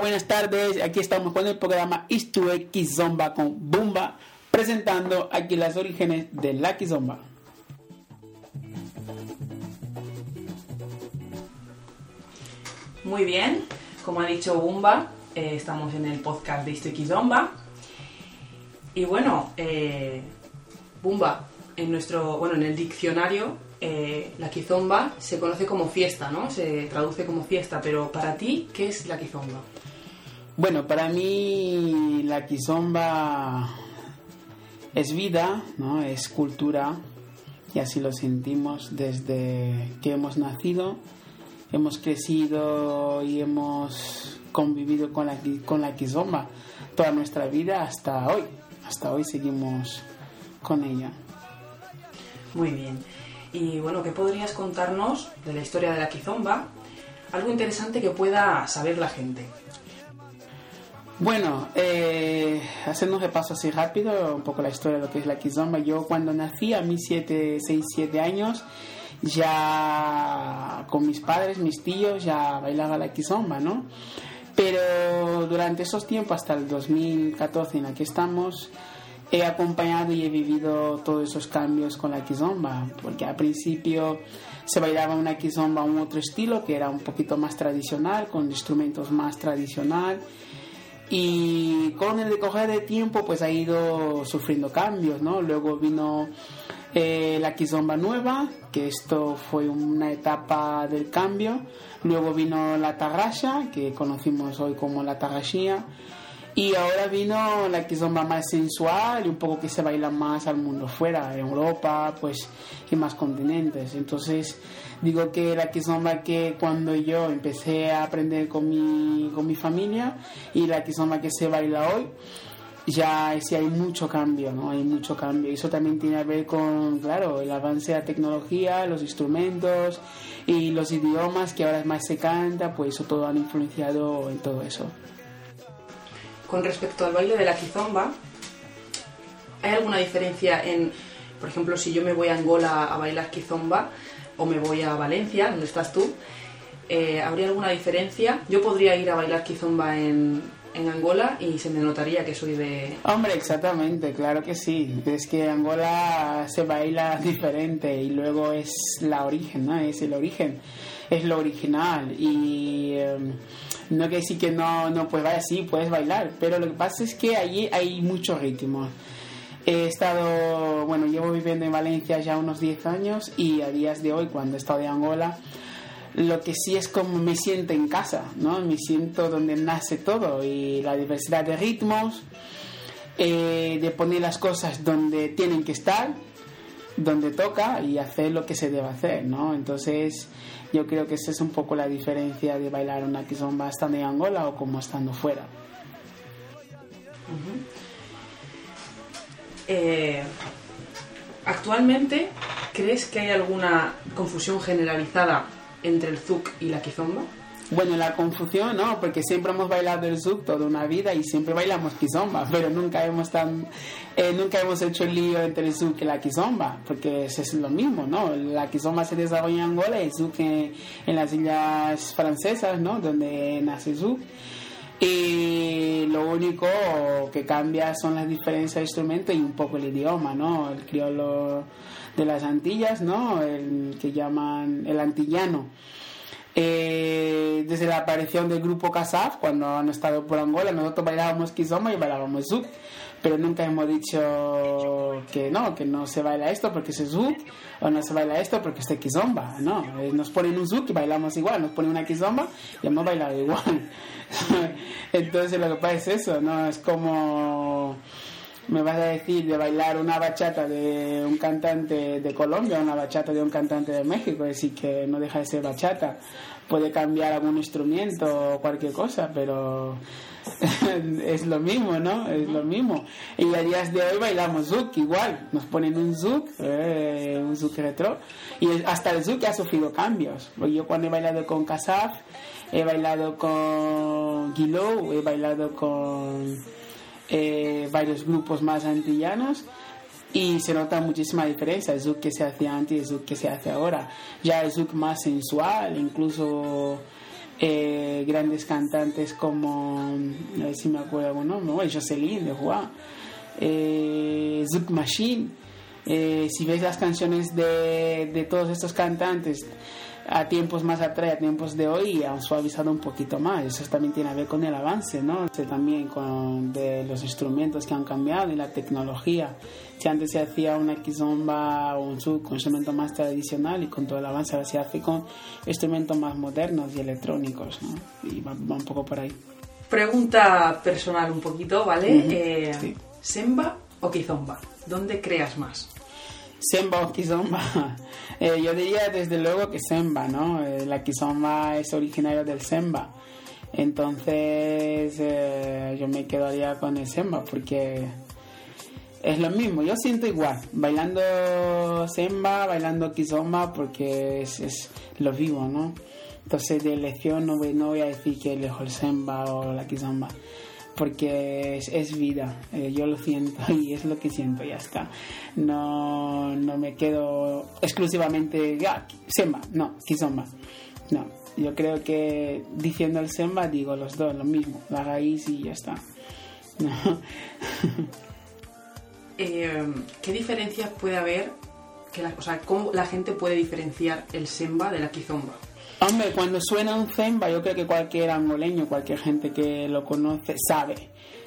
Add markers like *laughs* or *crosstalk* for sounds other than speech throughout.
Buenas tardes. Aquí estamos con el programa Istu Kizomba con Bumba, presentando aquí las orígenes de la Kizomba. Muy bien, como ha dicho Bumba, eh, estamos en el podcast de Istu Kizomba. Y bueno, eh, Bumba, en nuestro, bueno, en el diccionario eh, la kizomba se conoce como fiesta, ¿no? Se traduce como fiesta, pero para ti, ¿qué es la kizomba? Bueno, para mí la kizomba es vida, ¿no? Es cultura y así lo sentimos desde que hemos nacido, hemos crecido y hemos convivido con la, con la kizomba toda nuestra vida hasta hoy. Hasta hoy seguimos con ella. Muy bien. Y bueno, ¿qué podrías contarnos de la historia de la Kizomba? Algo interesante que pueda saber la gente. Bueno, eh, haciendo un repaso así rápido, un poco la historia de lo que es la Kizomba. Yo cuando nací a mis 7, 6, 7 años, ya con mis padres, mis tíos, ya bailaba la Kizomba, ¿no? Pero durante esos tiempos, hasta el 2014 en que estamos, he acompañado y he vivido todos esos cambios con la kizomba, porque al principio se bailaba una kizomba un otro estilo que era un poquito más tradicional, con instrumentos más tradicional y con el decoger de tiempo pues ha ido sufriendo cambios, ¿no? Luego vino eh, la kizomba nueva, que esto fue una etapa del cambio, luego vino la tarrasha, que conocimos hoy como la tarrashia, y ahora vino la kizomba más sensual y un poco que se baila más al mundo fuera, en Europa, pues, y más continentes. Entonces, digo que la kizomba que cuando yo empecé a aprender con mi, con mi familia y la kizomba que se baila hoy, ya sí hay mucho cambio, ¿no? Hay mucho cambio. Y eso también tiene que ver con, claro, el avance de la tecnología, los instrumentos y los idiomas que ahora más se canta, pues eso todo han influenciado en todo eso. Con respecto al baile de la kizomba, ¿hay alguna diferencia en, por ejemplo, si yo me voy a Angola a bailar kizomba o me voy a Valencia, donde estás tú? Eh, ¿Habría alguna diferencia? Yo podría ir a bailar kizomba en, en Angola y se me notaría que soy de... Hombre, exactamente, claro que sí. Es que Angola se baila diferente y luego es la origen, ¿no? Es el origen, es lo original y... Em, no que decir que no, no puedes bailar, sí, puedes bailar, pero lo que pasa es que allí hay mucho ritmo. He estado, bueno, llevo viviendo en Valencia ya unos 10 años y a días de hoy, cuando he estado en Angola, lo que sí es como me siento en casa, ¿no? Me siento donde nace todo y la diversidad de ritmos, eh, de poner las cosas donde tienen que estar, donde toca y hacer lo que se debe hacer, ¿no? Entonces, yo creo que esa es un poco la diferencia de bailar una kizomba estando en Angola o como estando fuera. Eh, actualmente, ¿crees que hay alguna confusión generalizada entre el zouk y la kizomba? Bueno, la confusión no, porque siempre hemos bailado el zouk toda una vida y siempre bailamos kizomba, pero nunca hemos tan, eh, nunca hemos hecho el lío entre el zouk y la kizomba, porque es lo mismo, ¿no? La kizomba se desarrolla en Angola y el zouk en, las islas francesas, ¿no? Donde nace el zouk. Y lo único que cambia son las diferencias de instrumentos y un poco el idioma, ¿no? El criollo de las Antillas, ¿no? El que llaman el antillano eh, desde la aparición del grupo Casaf, cuando han estado por Angola, nosotros bailábamos kizomba y bailábamos zouk, pero nunca hemos dicho que no, que no se baila esto porque es zouk, o no se baila esto porque es kizomba, no, eh, nos ponen un zouk y bailamos igual, nos ponen una kizomba y hemos bailado igual. *laughs* Entonces lo que pasa es eso, ¿no? Es como me vas a decir de bailar una bachata de un cantante de Colombia, una bachata de un cantante de México, es decir, que no deja de ser bachata. Puede cambiar algún instrumento o cualquier cosa, pero *laughs* es lo mismo, ¿no? Es lo mismo. Y a días de hoy bailamos zouk igual, nos ponen un zouk, eh, un zouk retro, y hasta el zouk ha sufrido cambios. Yo cuando he bailado con Casaf, he bailado con Guilou, he bailado con eh, varios grupos más antillanos y se nota muchísima diferencia el que se hacía antes y el que se hace ahora. Ya el zouk más sensual, incluso eh, grandes cantantes como, a ver si me acuerdo algún nombre, Jocelyn de Juan, eh, Machine. Eh, si ves las canciones de, de todos estos cantantes a tiempos más atrás, a tiempos de hoy, han suavizado un poquito más. Eso también tiene que ver con el avance, ¿no? También con de los instrumentos que han cambiado y la tecnología. Si antes se hacía una kizomba o un sub con instrumento más tradicional y con todo el avance ahora se hace con instrumentos más modernos y electrónicos, ¿no? Y va, un poco por ahí. Pregunta personal un poquito, ¿vale? Eh, ¿Semba o kizomba? ¿Dónde creas más? Semba o Kizomba. *laughs* Eh, yo diría desde luego que Semba, ¿no? Eh, la Kizomba es originaria del Semba. Entonces eh, yo me quedaría con el Semba porque es lo mismo. Yo siento igual, bailando Semba, bailando Kizomba porque es, lo vivo, ¿no? Entonces de elección no voy, no voy a decir que elijo el Semba o la Kizomba porque es, vida, eh, yo lo siento y es lo que siento, ya está. No, no me quedo exclusivamente, ya, Semba, no, Kizomba, no. Yo creo que diciendo el Semba digo los dos, lo mismo, la raíz y ya está. *laughs* Eh, ¿Qué diferencias puede haber? O sea, ¿Cómo la gente puede diferenciar el Semba de la Kizomba? Hombre, cuando suena un zemba, yo creo que cualquier angoleño, cualquier gente que lo conoce, sabe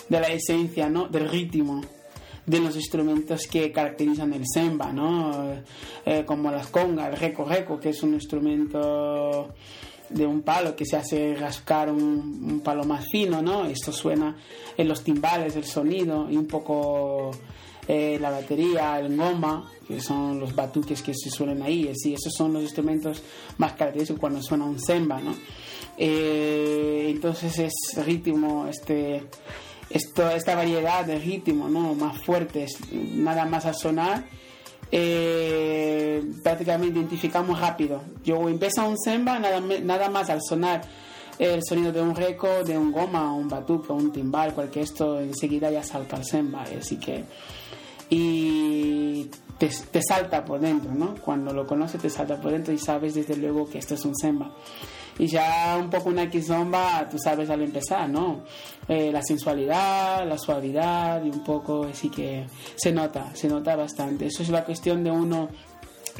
de la esencia, ¿no? Del ritmo de los instrumentos que caracterizan el semba, ¿no? Eh, como las congas, el reco reco, que es un instrumento de un palo que se hace rascar un, palo más fino, ¿no? Esto suena en los timbales, el sonido y un poco eh, la batería, el goma, que son los batuques que se suelen ahí. Sí, esos son los instrumentos más característicos cuando suena un semba, ¿no? Eh, entonces es ritmo, este, esto, esta variedad de ritmo, ¿no? Más fuertes, nada más a sonar. Eh, prácticamente identificamos rápido. Yo empieza un semba, nada, nada más al sonar el sonido de un reco, de un goma, un batuque, un timbal, cualquier esto enseguida ya salta el semba. Así que y te, salta por dentro, ¿no? Cuando lo conoces te salta por dentro y sabes desde luego que esto es un semba. Y ya un poco una kizomba, tú sabes al empezar, ¿no? Eh, la sensualidad, la suavidad y un poco así que se nota, se nota bastante. Eso es la cuestión de uno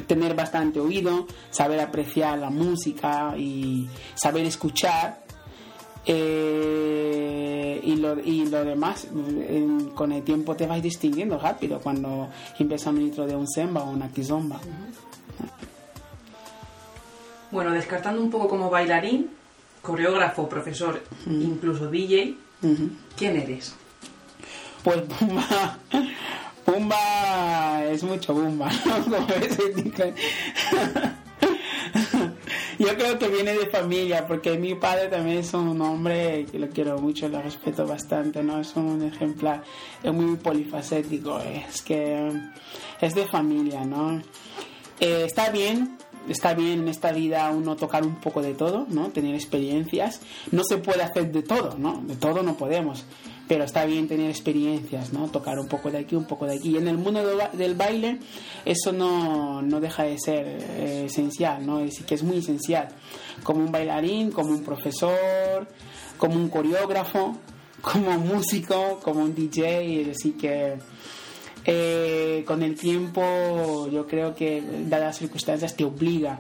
tener bastante oído, saber apreciar la música y saber escuchar eh, y, lo, y lo demás, con el tiempo te vas distinguiendo rápido cuando empieza un intro de un semba o una kizomba. Bueno, descartando un poco como bailarín, coreógrafo, profesor, incluso DJ, ¿quién eres? Pues Pumba, Pumba es mucho Pumba, ¿no? *laughs* Yo creo que viene de familia, porque mi padre también es un hombre que lo quiero mucho, lo respeto bastante, ¿no? Es un ejemplar, es muy polifacético, es que es de familia, ¿no? Eh, está bien, está bien en esta vida uno tocar un poco de todo, ¿no? Tener experiencias. No se puede hacer de todo, ¿no? De todo no podemos pero está bien tener experiencias, ¿no? Tocar un poco de aquí, un poco de aquí. Y en el mundo del baile eso no, no deja de ser eh, esencial, ¿no? Es que es muy esencial. Como un bailarín, como un profesor, como un coreógrafo, *laughs* como un músico, como un DJ, así que... Eh, con el tiempo yo creo que dadas las circunstancias te obliga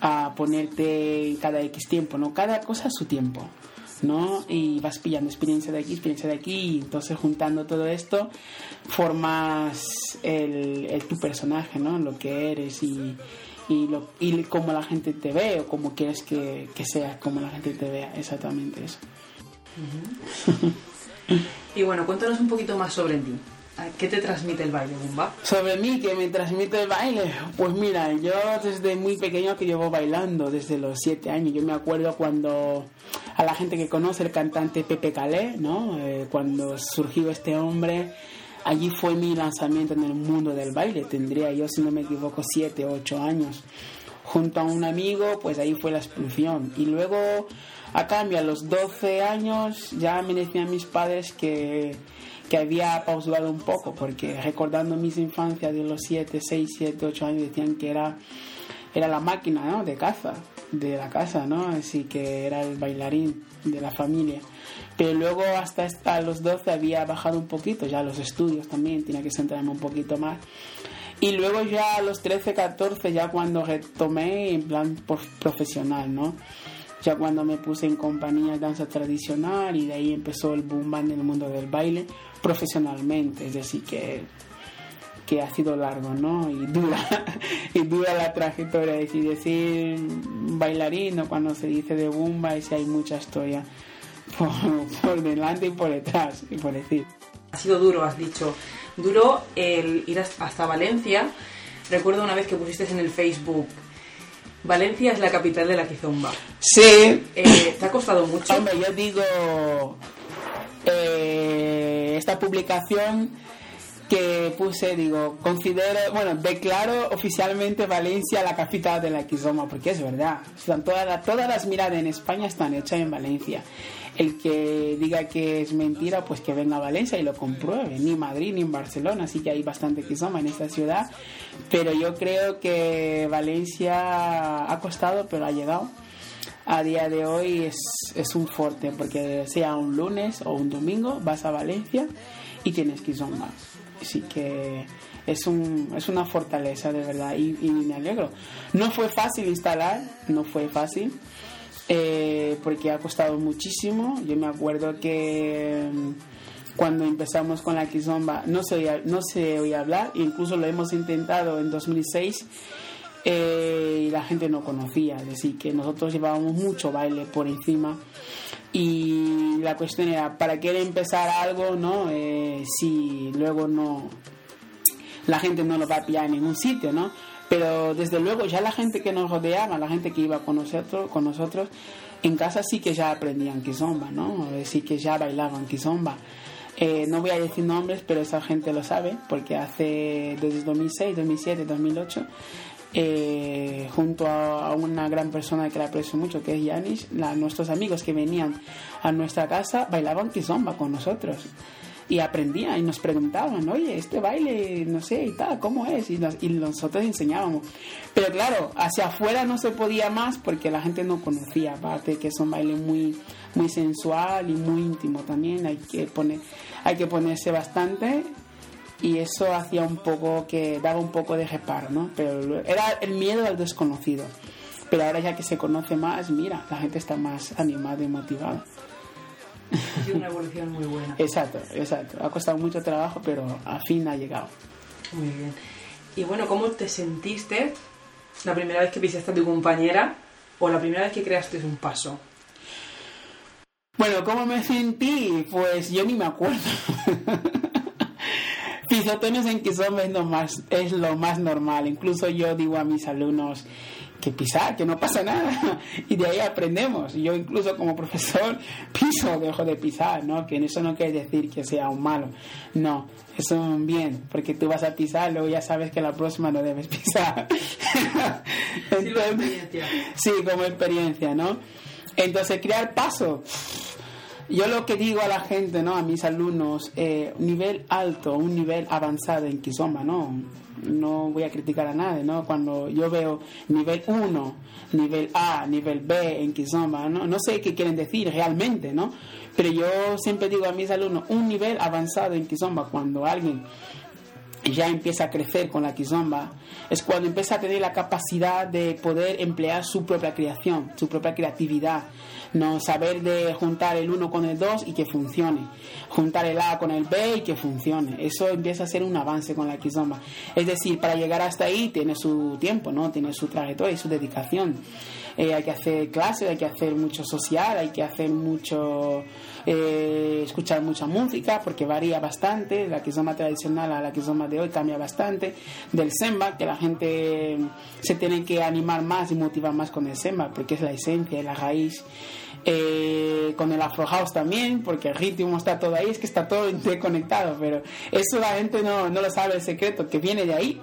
a ponerte cada X tiempo, ¿no? Cada cosa a su tiempo. ¿No? Y vas pillando experiencia de aquí, experiencia de aquí, y entonces juntando todo esto formas el, tu personaje, ¿no? Lo que eres y, y, lo, y cómo la gente te ve o cómo quieres que, que sea, cómo la gente te vea, exactamente eso. *laughs* y bueno, cuéntanos un poquito más sobre ti. ¿Qué te transmite el baile, Bumba? Sobre mí, ¿qué me transmite el baile? Pues mira, yo desde muy pequeño que llevo bailando, desde los siete años. Yo me acuerdo cuando a la gente que conoce el cantante Pepe Calé, ¿no? Eh, cuando surgió este hombre, allí fue mi lanzamiento en el mundo del baile. Tendría yo, si no me equivoco, siete o ocho años. Junto a un amigo, pues ahí fue la explosión. Y luego, a cambio, a los 12 años, ya me decían mis padres que que había pausado un poco, porque recordando mis infancias de los 7, 6, 7, 8 años decían que era, era la máquina ¿no? de caza. de la casa, ¿no? Así que era el bailarín de la familia. Pero luego hasta, hasta los 12 había bajado un poquito, ya los estudios también, tenía que centrarme un poquito más. Y luego ya a los 13, 14, ya cuando retomé en plan profesional, ¿no? Ya cuando me puse en compañía de danza tradicional y de ahí empezó el boom en el mundo del baile profesionalmente. Es decir, que que ha sido largo, ¿no? Y dura, *laughs* y dura la trayectoria. Es decir, decir bailarín o cuando se dice de Bumba, es hay mucha historia *laughs* por, delante y por detrás, y por decir. Ha sido duro, has dicho. Duro el ir hasta Valencia. Recuerdo una vez que pusiste en el Facebook Valencia es la capital de la quizomba. Sí. Eh, ¿Te ha costado mucho? Hombre, yo digo, eh, esta publicación que puse, digo, considero, bueno, declaro oficialmente Valencia la capital de la Kizoma, porque es verdad. Están todas, todas las miradas en España están hechas en Valencia. El que diga que es mentira, pues que venga a Valencia y lo compruebe. Ni Madrid ni en Barcelona, así que hay bastante Kizoma en esta ciudad. Pero yo creo que Valencia ha costado, pero ha llegado. A día de hoy es, es un fuerte, porque sea un lunes o un domingo, vas a Valencia y tienes Kizoma Así que es, un, es una fortaleza de verdad y, me alegro. No fue fácil instalar, no fue fácil, eh, porque ha costado muchísimo. Yo me acuerdo que mm, cuando empezamos con la Kizomba no se oía, no se oía hablar, incluso lo hemos intentado en 2006 eh, y la gente no conocía, es decir, que nosotros llevábamos mucho baile por encima y la cuestión era, ¿para qué empezar algo, no? Eh, si luego no, la gente no lo va a pillar en ningún sitio, ¿no? Pero desde luego ya la gente que nos rodeaba, la gente que iba con nosotros, con nosotros en casa sí que ya aprendían kizomba, ¿no? Sí que ya bailaban kizomba. Eh, no voy a decir nombres, pero esa gente lo sabe, porque hace desde 2006, 2007, 2008 eh, junto a, una gran persona que le aprecio mucho, que es Yanis, nuestros amigos que venían a nuestra casa bailaban kizomba con nosotros y aprendían y nos preguntaban, oye, este baile, no sé, y tal, ¿cómo es? Y, nosotros enseñábamos. Pero claro, hacia afuera no se podía más porque la gente no conocía, aparte que es un baile muy, muy sensual y muy íntimo también, hay que, poner, hay que ponerse bastante y eso hacía un poco que daba un poco de reparo, ¿no? Pero era el miedo al desconocido. Pero ahora ya que se conoce más, mira, la gente está más animada y motivada. *laughs* Ha sido una evolución muy buena. exacto, exacto. Ha costado mucho trabajo, pero al fin ha llegado. Muy bien. Y bueno, ¿cómo te sentiste la primera vez que pisaste a tu compañera o la primera vez que creaste un paso? Bueno, ¿cómo me sentí? Pues yo ni me acuerdo. *laughs* pisotones en que son es lo, más, es lo más normal. Incluso yo digo a mis alumnos que pisar, que no pasa nada. *laughs* Y de ahí aprendemos. Yo incluso como profesor *laughs* piso, dejo de pisar, ¿no? Que eso no quiere decir que sea un malo. No, es un bien, porque tú vas a pisar, luego ya sabes que la próxima no debes *laughs* pisar. sí, como experiencia, ¿no? Entonces, crear paso yo lo que digo a la gente, ¿no? A mis alumnos, eh, nivel alto, un nivel avanzado en Kizomba, ¿no? No voy a criticar a nadie, ¿no? Cuando yo veo nivel 1, nivel A, nivel B en Kizomba, ¿no? No sé qué quieren decir realmente, ¿no? Pero yo siempre digo a mis alumnos, un nivel avanzado en Kizomba, cuando alguien ya empieza a crecer con la kizomba, es cuando empieza a tener la capacidad de poder emplear su propia creación, su propia creatividad, no saber de juntar el 1 con el 2 y que funcione, juntar el A con el B y que funcione. Eso empieza a ser un avance con la kizomba. Es decir, para llegar hasta ahí tiene su tiempo, ¿no? Tiene su trayectoria y su dedicación. Eh, hay que hacer clases, hay que hacer mucho social, hay que hacer mucho, eh, escuchar mucha música, porque varía bastante, la kizomba tradicional a la kizomba de hoy cambia bastante, del semba, que la gente se tiene que animar más y motivar más con el semba, porque es la esencia, la raíz. Eh, con el Afro House también, porque el ritmo está todo ahí, es que está todo interconectado, pero eso la gente no, no lo sabe el secreto, que viene de ahí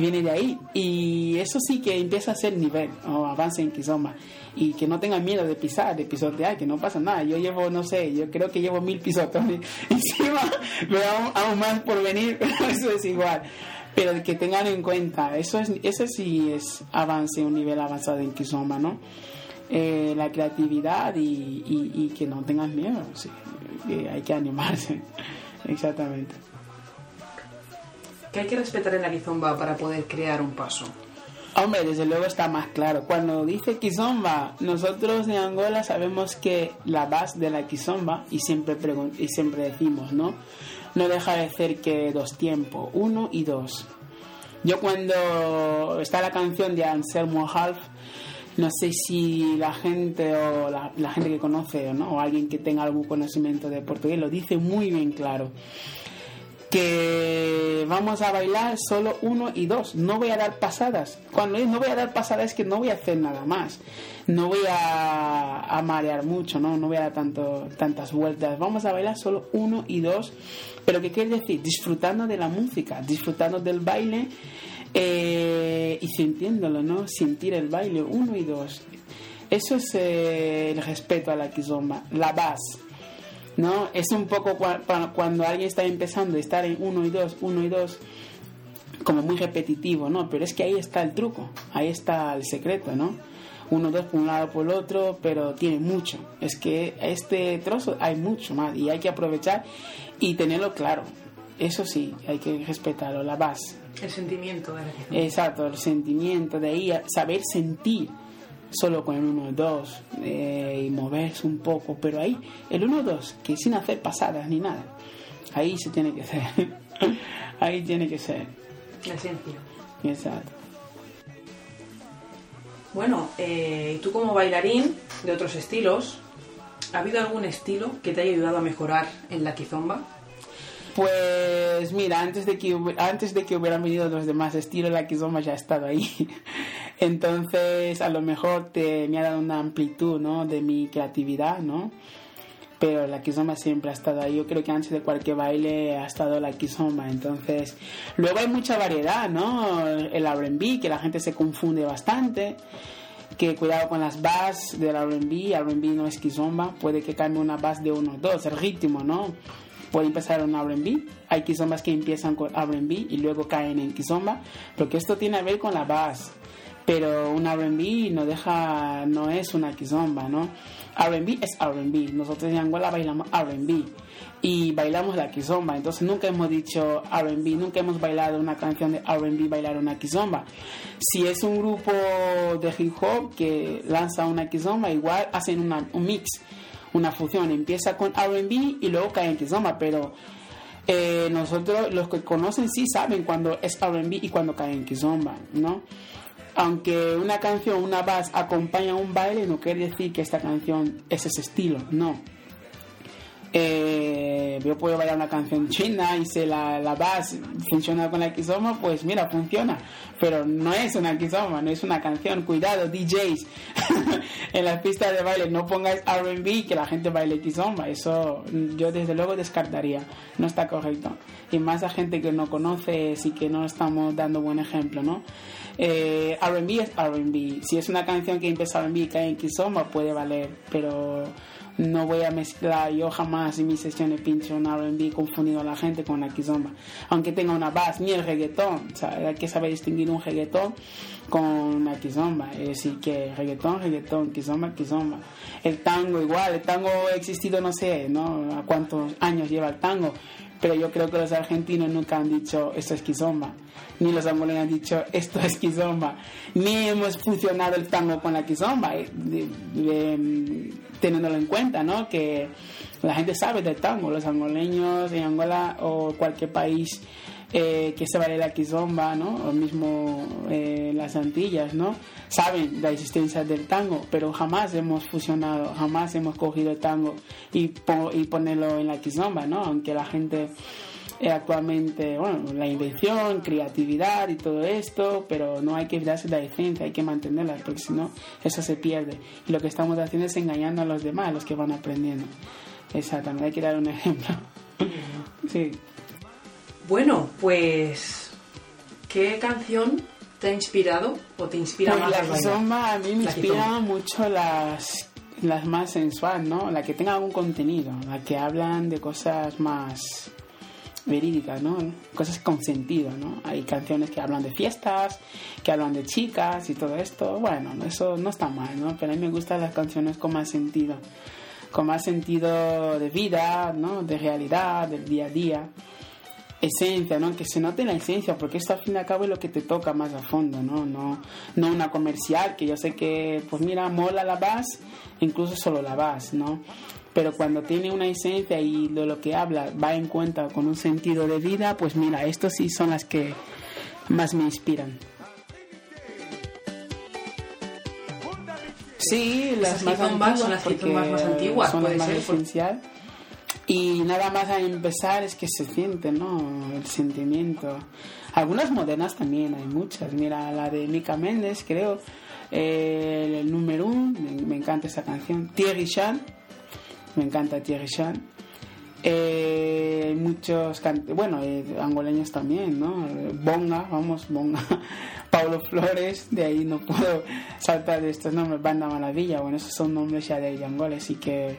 viene de ahí. Y eso sí que empieza a ser nivel o avance en Kizomba. Y que no tengan miedo de pisar, de pisotear, que no pasa nada. Yo llevo, no sé, yo creo que llevo mil pisotones *laughs* encima, me aún, aún más por venir, *laughs* eso es igual. pero que tengan en cuenta, eso, es, eso sí es avance, un nivel avanzado en Kizomba, ¿no? Eh, la creatividad y, y, que no tengan miedo, sí, hay que animarse, *laughs* exactamente. ¿Qué hay que respetar en la Kizomba para poder crear un paso? Hombre, desde luego está más claro. Cuando dice Kizomba, nosotros en Angola sabemos que la base de la Kizomba, y siempre, y siempre decimos, ¿no? No deja de ser que dos tiempos, uno y dos. Yo cuando está la canción de Anselmo Half, no sé si la gente o la, gente que conoce ¿no? o alguien que tenga algún conocimiento de portugués lo dice muy bien claro que vamos a bailar solo uno y dos. No voy a dar pasadas. Cuando no voy a dar pasadas es que no voy a hacer nada más. No voy a, marear mucho, ¿no? No voy a dar tanto, tantas vueltas. Vamos a bailar solo uno y dos. Pero ¿qué quiere decir? Disfrutando de la música, disfrutando del baile eh, y sintiéndolo, ¿no? Sentir el baile uno y dos. Eso es eh, el respeto a la kizomba, la base ¿no? Es un poco cuando alguien está empezando a estar en uno y dos, uno y dos, como muy repetitivo, ¿no? Pero es que ahí está el truco, ahí está el secreto, ¿no? Uno, dos por un lado, por el otro, pero tiene mucho. Es que este trozo hay mucho más y hay que aprovechar y tenerlo claro. Eso sí, hay que respetarlo, la base. El sentimiento de la Exacto, el sentimiento de ahí, saber sentir solo con el 1-2 eh, y moverse un poco, pero ahí el 1-2, que sin hacer pasadas ni nada, ahí se tiene que ser, *laughs* ahí tiene que ser. La esencia. Exacto. Bueno, eh, tú como bailarín de otros estilos, ¿ha habido algún estilo que te haya ayudado a mejorar en la kizomba? Pues mira, antes de que antes de que hubieran venido los demás estilos, la kizomba ya ha estado ahí. *laughs* Entonces, a lo mejor te me ha dado una amplitud, ¿no? De mi creatividad, ¿no? Pero la kizomba siempre ha estado ahí. Yo creo que antes de cualquier baile ha estado la kizomba. Entonces, luego hay mucha variedad, ¿no? El R&B, que la gente se confunde bastante que cuidado con las bass del R&B, R&B no es kizomba, puede que cambie una bass de uno dos, el ritmo, ¿no? Puede empezar un R&B. Hay kizombas que empiezan con R&B y luego caen en kizomba, porque esto tiene a ver con la base. Pero un R&B no deja, no es una kizomba, ¿no? R&B es R&B. Nosotros en Angola bailamos R&B y bailamos la kizomba. Entonces nunca hemos dicho R&B, nunca hemos bailado una canción de R&B bailar una kizomba. Si es un grupo de hip hop que lanza una kizomba, igual hacen un mix una fusión. Empieza con RB y luego cae en Kizomba, pero eh, nosotros, los que conocen, sí saben cuando es RB y cuando cae en Kizomba, ¿no? Aunque una canción, una bass acompaña un baile, no quiere decir que esta canción es ese estilo, no eh, yo puedo bailar una canción china y si la, la base funciona con la kizoma, pues mira, funciona. Pero no es una kizoma, no es una canción. Cuidado, DJs. *laughs* en las pistas de baile no pongáis RB que la gente baile kizoma. Eso yo desde luego descartaría. No está correcto. Y más a gente que no conoce, sí que no estamos dando buen ejemplo, ¿no? Eh, RB es RB. Si es una canción que empieza RB y cae en kizoma, puede valer. Pero no voy a mezclar, yo jamás en mis sesiones pincho un R&B confundido a la gente con la kizomba, aunque tenga una bass, ni el reggaetón, sea, hay que saber distinguir un reggaetón con una kizomba, es decir, que reggaetón, reggaetón, kizomba, kizomba. El tango igual, el tango ha existido no sé, ¿no? A cuántos años lleva el tango, pero yo creo que los argentinos nunca han dicho esto es kizomba, ni los angoleños han dicho esto es kizomba, ni hemos fusionado el tango con la kizomba, eh, teniéndolo en cuenta, ¿no? Que la gente sabe del tango, los angoleños en Angola o cualquier país eh, que se vale la kizomba, ¿no? O mismo eh, las Antillas, ¿no? Saben la existencia del tango, pero jamás hemos fusionado, jamás hemos cogido el tango y, y ponerlo en la kizomba, ¿no? Aunque la gente eh, actualmente, bueno, la invención, creatividad y todo esto, pero no hay que darse la esencia, hay que mantenerla, porque si no, eso se pierde. Y lo que estamos haciendo es engañando a los demás, a los que van aprendiendo. Exactamente, hay que dar un ejemplo. *laughs* sí. Bueno, pues, ¿qué canción te ha inspirado o te inspira pues más? La kizomba a mí me inspira mucho las, las más sensuales, ¿no? La que tenga algún contenido, la que hablan de cosas más verídicas, ¿no? Cosas con sentido, ¿no? Hay canciones que hablan de fiestas, que hablan de chicas y todo esto. Bueno, eso no está mal, ¿no? Pero a mí me gustan las canciones con más sentido, con más sentido de vida, ¿no? De realidad, del día a día. Esencia, ¿no? Que se note la esencia, porque esto al fin y al cabo es lo que te toca más a fondo, ¿no? No, no una comercial, que yo sé que, pues mira, mola la vas, incluso solo la vas, ¿no? pero cuando tiene una esencia y de lo que habla va en cuenta con un sentido de vida, pues mira, estos sí son las que más me inspiran. Sí, las más antiguas, son las más, antiguas, son las más esencial. Y nada más a empezar es que se siente, ¿no? El sentimiento. Algunas modernas también, hay muchas. Mira, la de Mika Méndez, creo. el número uno, me, encanta esa canción. Thierry Chan, me encanta Thierry Chan. Eh, muchos, bueno, eh, angoleños también, ¿no? Bonga, vamos, Bonga. *laughs* Pablo Flores, de ahí no puedo saltar de estos nombres. Banda Maravilla, bueno, esos son nombres ya de Angola, así que.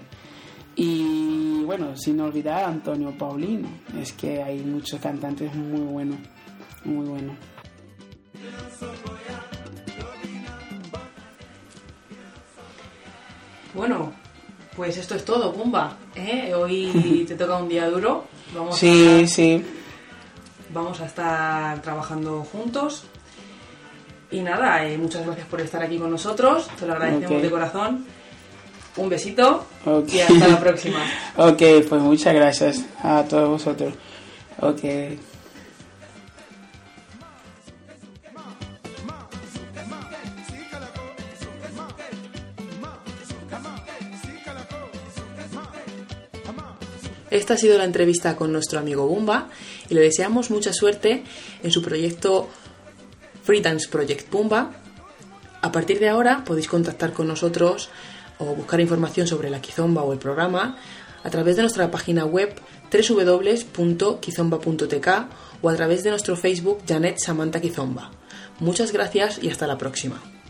Y bueno, sin olvidar a Antonio Paulino, es que hay muchos cantantes muy buenos, muy buenos. Bueno, pues esto es todo, Pumba. ¿eh? Hoy *laughs* te toca un día duro. Vamos sí, sí. Vamos a estar trabajando juntos. Y nada, eh, muchas gracias por estar aquí con nosotros. Te lo agradecemos de corazón. Un besito y hasta la próxima. *laughs* Ok, pues muchas gracias a todos vosotros. Ok. Esta ha sido la entrevista con nuestro amigo Bumba y le deseamos mucha suerte en su proyecto Free Dance Project Bumba. A partir de ahora podéis contactar con nosotros o buscar información sobre la Kizomba o el programa a través de nuestra página web www.kizomba.tk o a través de nuestro Facebook Janet Samantha Kizomba. Muchas gracias y hasta la próxima.